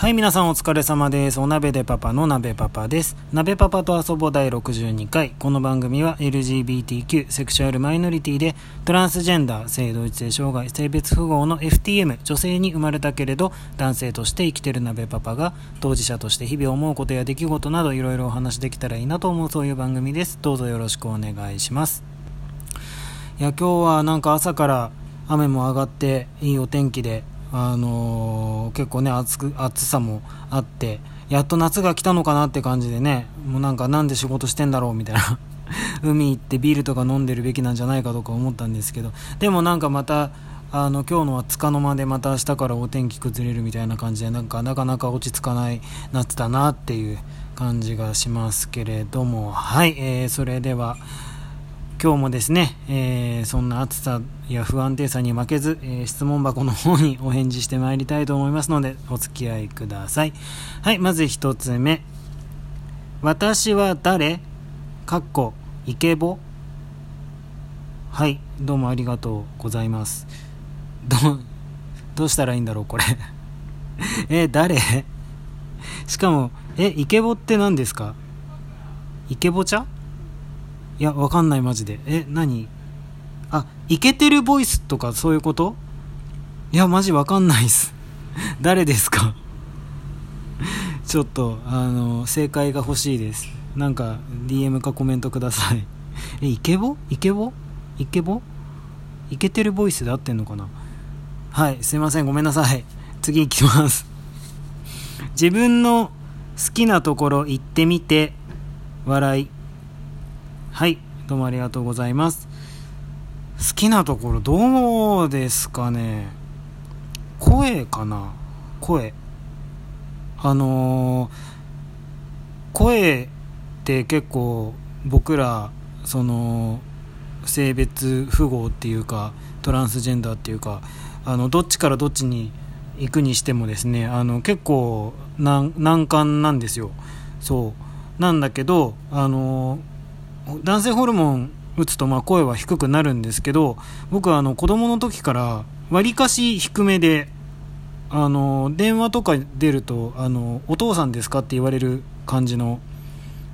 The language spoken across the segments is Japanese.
はい、皆さんお疲れ様です。お鍋でパパの鍋パパです。鍋パパと遊ぼう第62回。この番組は LGBTQ、セクシュアルマイノリティで、トランスジェンダー、性同一性障害、性別符号の FTM、女性に生まれたけれど、男性として生きてる鍋パパが、当事者として日々思うことや出来事など、いろいろお話できたらいいなと思うそういう番組です。どうぞよろしくお願いします。いや、今日はなんか朝から雨も上がって、いいお天気で、あのー結構ね暑く暑さもあってやっと夏が来たのかなって感じでねもうなんかなんで仕事してんだろうみたいな。海行ってビールとか飲んでるべきなんじゃないかとか思ったんですけど。でもなんかまたあの今日のはつかの間でまた明日からお天気崩れるみたいな感じでなんかなかなか落ち着かない夏だなっていう感じがしますけれども。はい、えーそれでは今日もですね、えーそんな暑さや不安定さに負けず、えー質問箱の方に お返事してまいりたいと思いますので、お付き合いください。はい、まず一つ目。私は誰かっこ、イケボ？はい、どうもありがとうございます。ど、どうしたらいいんだろう、これ。え、誰？しかも、え、イケボって何ですか？イケボ茶いや、わかんない、マジで。え、何？あ、イケてるボイスとかそういうこと？いや、マジわかんないっす。誰ですか？ちょっと、あの、正解が欲しいです。なんか、DM かコメントください。え、イケボ？イケボ？イケボ？イケてるボイスで合ってんのかな？はい、すいません、ごめんなさい。次行きます。自分の好きなところ行ってみて、笑い。はい、どうもありがとうございます。好きなところどうですかね？声かな？声。あのー声って結構僕ら、その、性別符号っていうか、トランスジェンダーっていうか、あの、どっちからどっちに行くにしてもですね、あの、結構難関なんですよ。そう。なんだけど、あのー男性ホルモン打つとまあ声は低くなるんですけど僕はあの子供の時からわりかし低めであの電話とか出るとあのお父さんですかって言われる感じの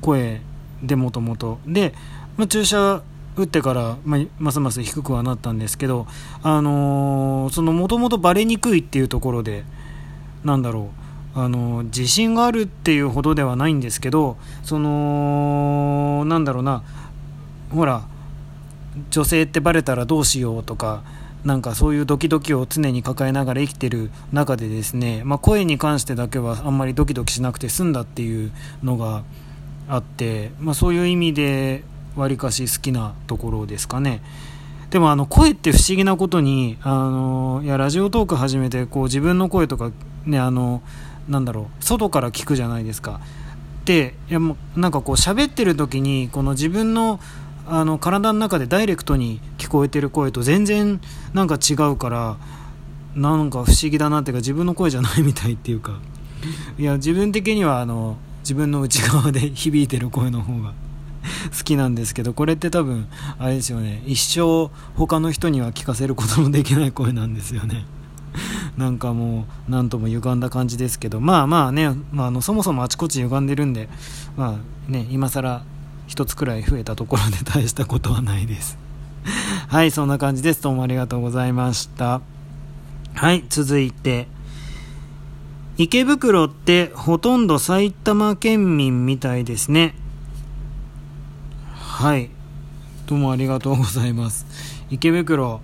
声でもともと。で、まあ、注射打ってから、まあ、ますます低くはなったんですけどあのーそのもともとバレにくいっていうところでなんだろう。あの自信があるっていうほどではないんですけどそのなんだろうなほら女性ってバレたらどうしようとかなんかそういうドキドキを常に抱えながら生きてる中でですね、まあ、声に関してだけはあんまりドキドキしなくて済んだっていうのがあって、まあ、そういう意味でわりかし好きなところですかね。でもあの声って不思議なことにあのいやラジオトーク始めてこう自分の声とかねあのなんだろう外から聞くじゃないですか。でいやもうなんかこう喋ってる時にこの自分のあの体の中でダイレクトに聞こえてる声と全然なんか違うからなんか不思議だなっていうか自分の声じゃないみたいっていうか。いや自分的にはあの自分の内側で 響いてる声の方が 好きなんですけどこれって多分あれですよね。一生他の人には聞かせることのできない声なんですよね。なんかもう何とも歪んだ感じですけどまあまあね、まあ、あのそもそもあちこち歪んでるんでまあね今更一つくらい増えたところで大したことはないです。はいそんな感じです。どうもありがとうございました。はい続いて。池袋ってほとんど埼玉県民みたいですね。はいどうもありがとうございます。池袋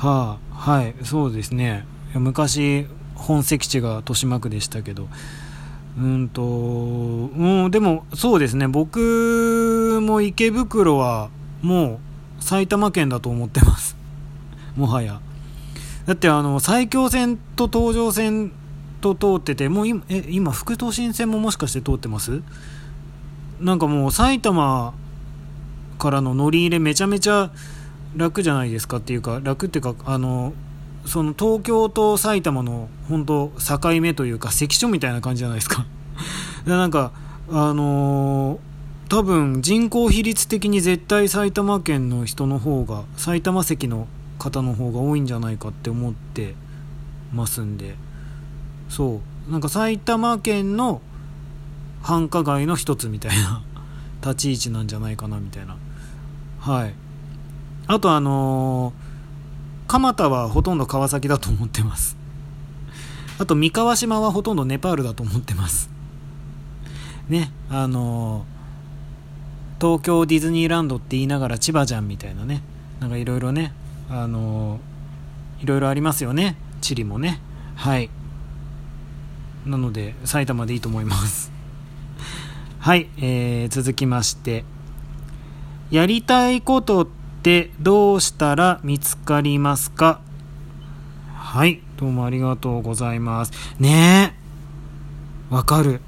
はあはいそうですね。昔本籍地が豊島区でしたけど。うんとうんでもそうですね。僕も池袋はもう埼玉県だと思ってます。もはや。だってあの埼京線と東上線と通っててもう今え今副都心線ももしかして通ってます？なんかもう埼玉からの乗り入れめちゃめちゃ楽じゃないですかっていうか楽っていうかあのその東京と埼玉の本当境目というか関所みたいな感じじゃないですか。でなんかあのー多分人口比率的に絶対埼玉県の人の方が埼玉籍の方の方が多いんじゃないかって思ってますんで。そう。なんか埼玉県の繁華街の一つみたいな立ち位置なんじゃないかなみたいな。はい。あとあのー、蒲田はほとんど川崎だと思ってます。あと三河島はほとんどネパールだと思ってます。ねあのー、東京ディズニーランドって言いながら千葉じゃんみたいなね。なんかいろいろねあのー、いろいろありますよね。地理もね。はい。なので埼玉でいいと思います。はい、えー、続きまして。やりたいことってどうしたら見つかりますか？はいどうもありがとうございます。ねえわかる。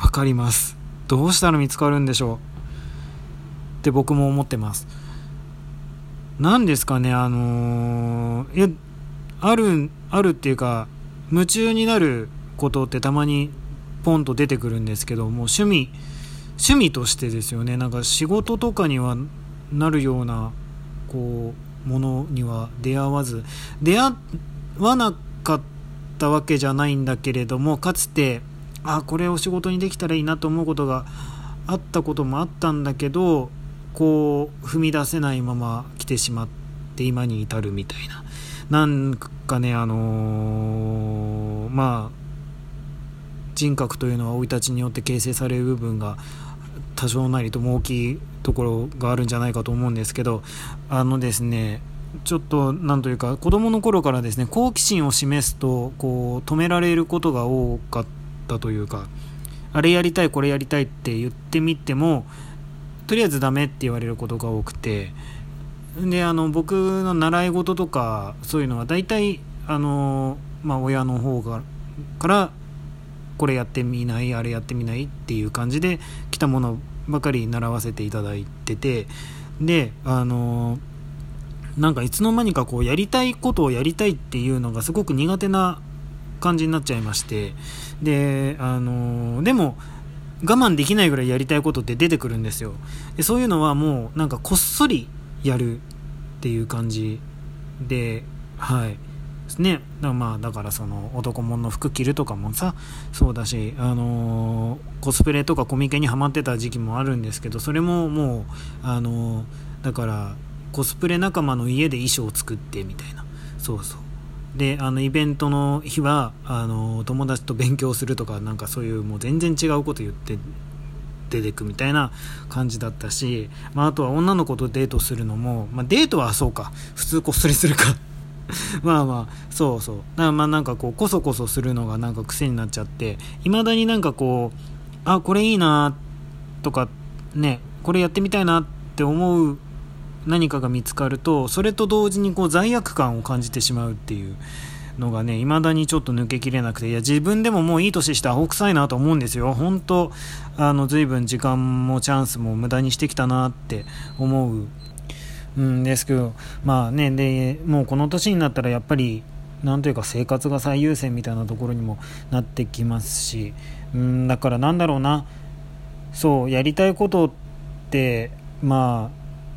わかります。どうしたら見つかるんでしょう？って僕も思ってます。何ですかねあのー、いやあるあるっていうか夢中になることってたまにポンと出てくるんですけども趣味趣味としてですよね。なんか仕事とかにはなるようなこうものには出会わず出会わなかったわけじゃないんだけれどもかつてあこれを仕事にできたらいいなと思うことがあったこともあったんだけどこう踏み出せないまま来てしまって今に至るみたいな。なんかねあのー、まあ人格というのは生い立ちによって形成される部分が多少なりとも大きいところがあるんじゃないかと思うんですけどあのですねちょっとなんというか子供の頃からですね好奇心を示すとこう止められることが多かったというかあれやりたいこれやりたいって言ってみてもとりあえずダメって言われることが多くてであの僕の習い事とかそういうのは大体あの、まあ、親の方がからこれやってみないあれやってみないっていう感じで来たものばかり習わせていただいててであのなんかいつの間にかこうやりたいことをやりたいっていうのがすごく苦手な感じになっちゃいましてであのでも我慢できないぐらいやりたいことって出てくるんですよ。でそういうのはもうなんかこっそりやるっていう感じではい。ね。だまあだからその男物の服着るとかもさそうだし、あのー、コスプレとかコミケにはまってた時期もあるんですけどそれももう、あのー、だからコスプレ仲間の家で衣装を作ってみたいな。そうそう。であのイベントの日はあの友達と勉強するとかなんかそういうもう全然違うこと言って出てくみたいな感じだったし、まあ、あとは女の子とデートするのも、まあ、デートはそうか。普通こっそりするか。まあまあそうそう。だからまあなんかこうこそこそするのがなんか癖になっちゃっていまだになんかこうあこれいいなとかねこれやってみたいなって思う何かが見つかるとそれと同時にこう罪悪感を感じてしまうっていうのがね未だにちょっと抜けきれなくていや自分でももういい年してアホ臭いなと思うんですよ。本当あの随分時間もチャンスも無駄にしてきたなって思ううんですけどまあねでもうこの年になったらやっぱりなんというか生活が最優先みたいなところにもなってきますしうんだからなんだろうなそうやりたいことってま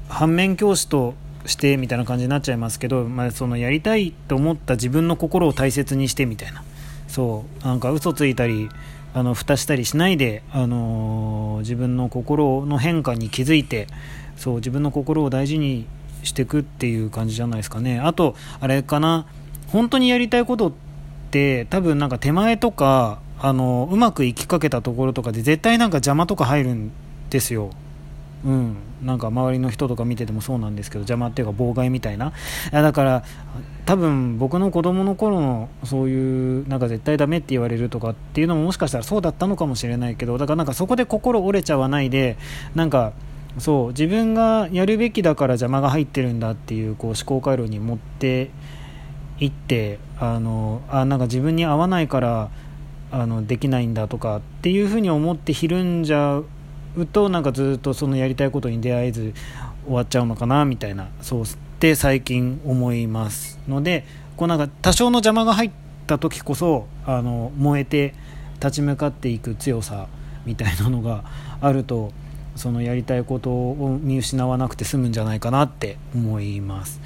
あ反面教師としてみたいな感じになっちゃいますけど、まあ、そのやりたいと思った自分の心を大切にしてみたいな。そうなんか嘘ついたりあの蓋したりしないで、あのー、自分の心の変化に気づいてそう自分の心を大事にしていくっていう感じじゃないですかね。あとあれかな本当にやりたいことって多分なんか手前とかあのうまくいきかけたところとかで絶対なんか邪魔とか入るんですよ。うん、なんか周りの人とか見ててもそうなんですけど邪魔っていうか妨害みたいな。だから多分僕の子供の頃のそういうなんか絶対ダメって言われるとかっていうのももしかしたらそうだったのかもしれないけどだからなんかそこで心折れちゃわないでなんかそう自分がやるべきだから邪魔が入ってるんだっていうこう思考回路に持っていってあのあなんか自分に合わないからあのできないんだとかっていうふうに思ってひるんじゃうとなんかずっとそのやりたいことに出会えず終わっちゃうのかなみたいなそうって最近思いますのでこうなんか多少の邪魔が入った時こそあの燃えて立ち向かっていく強さみたいなのがあるとそのやりたいことを見失わなくて済むんじゃないかなって思います。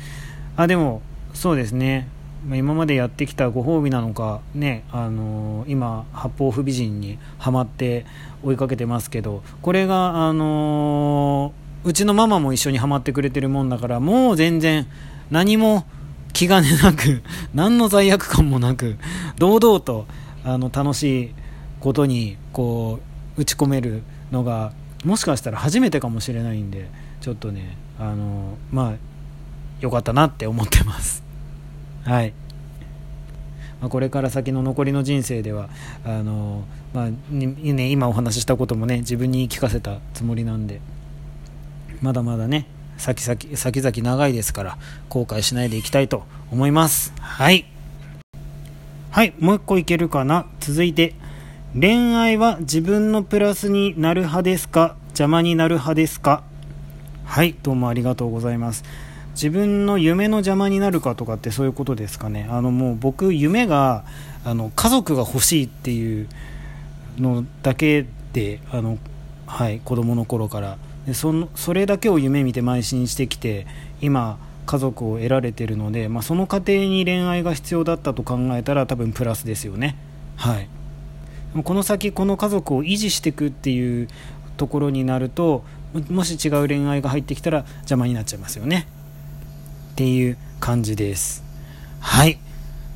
あでもそうですね。ま、今までやってきたご褒美なのかねあのー、今八方不美人にはまって追いかけてますけどこれがあのー、うちのママも一緒にはまってくれてるもんだからもう全然何も気兼ねなく 何の罪悪感もなく堂々とあの楽しいことにこう打ち込めるのがもしかしたら初めてかもしれないんでちょっとねあのまあ良かったなって思ってます。はい、まあ、これから先の残りの人生ではあの、まあね、今お話ししたこともね自分に聞かせたつもりなんで。まだまだね先々先々長いですから後悔しないでいきたいと思います。はい。はいもう一個いけるかな？続いて恋愛は自分のプラスになる派ですか？邪魔になる派ですか？はいどうもありがとうございます。自分の夢の邪魔になるかとかってそういうことですかね？あのもう僕夢があの家族が欲しいっていうのだけであのはい子供の頃からそのそれだけを夢見て邁進してきて今家族を得られてるので、まあ、その過程に恋愛が必要だったと考えたら多分プラスですよね。はい。この先この家族を維持していくっていうところになるともし違う恋愛が入ってきたら邪魔になっちゃいますよね。っていう感じです。はい。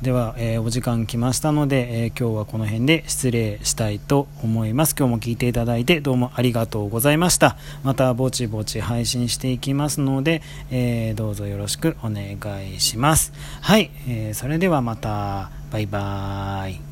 では、えー、お時間来ましたので、えー、今日はこの辺で失礼したいと思います。今日も聞いていただいてどうもありがとうございました。またぼちぼち配信していきますので、えー、どうぞよろしくお願いします。はい、えそれではまた。バイバーイ。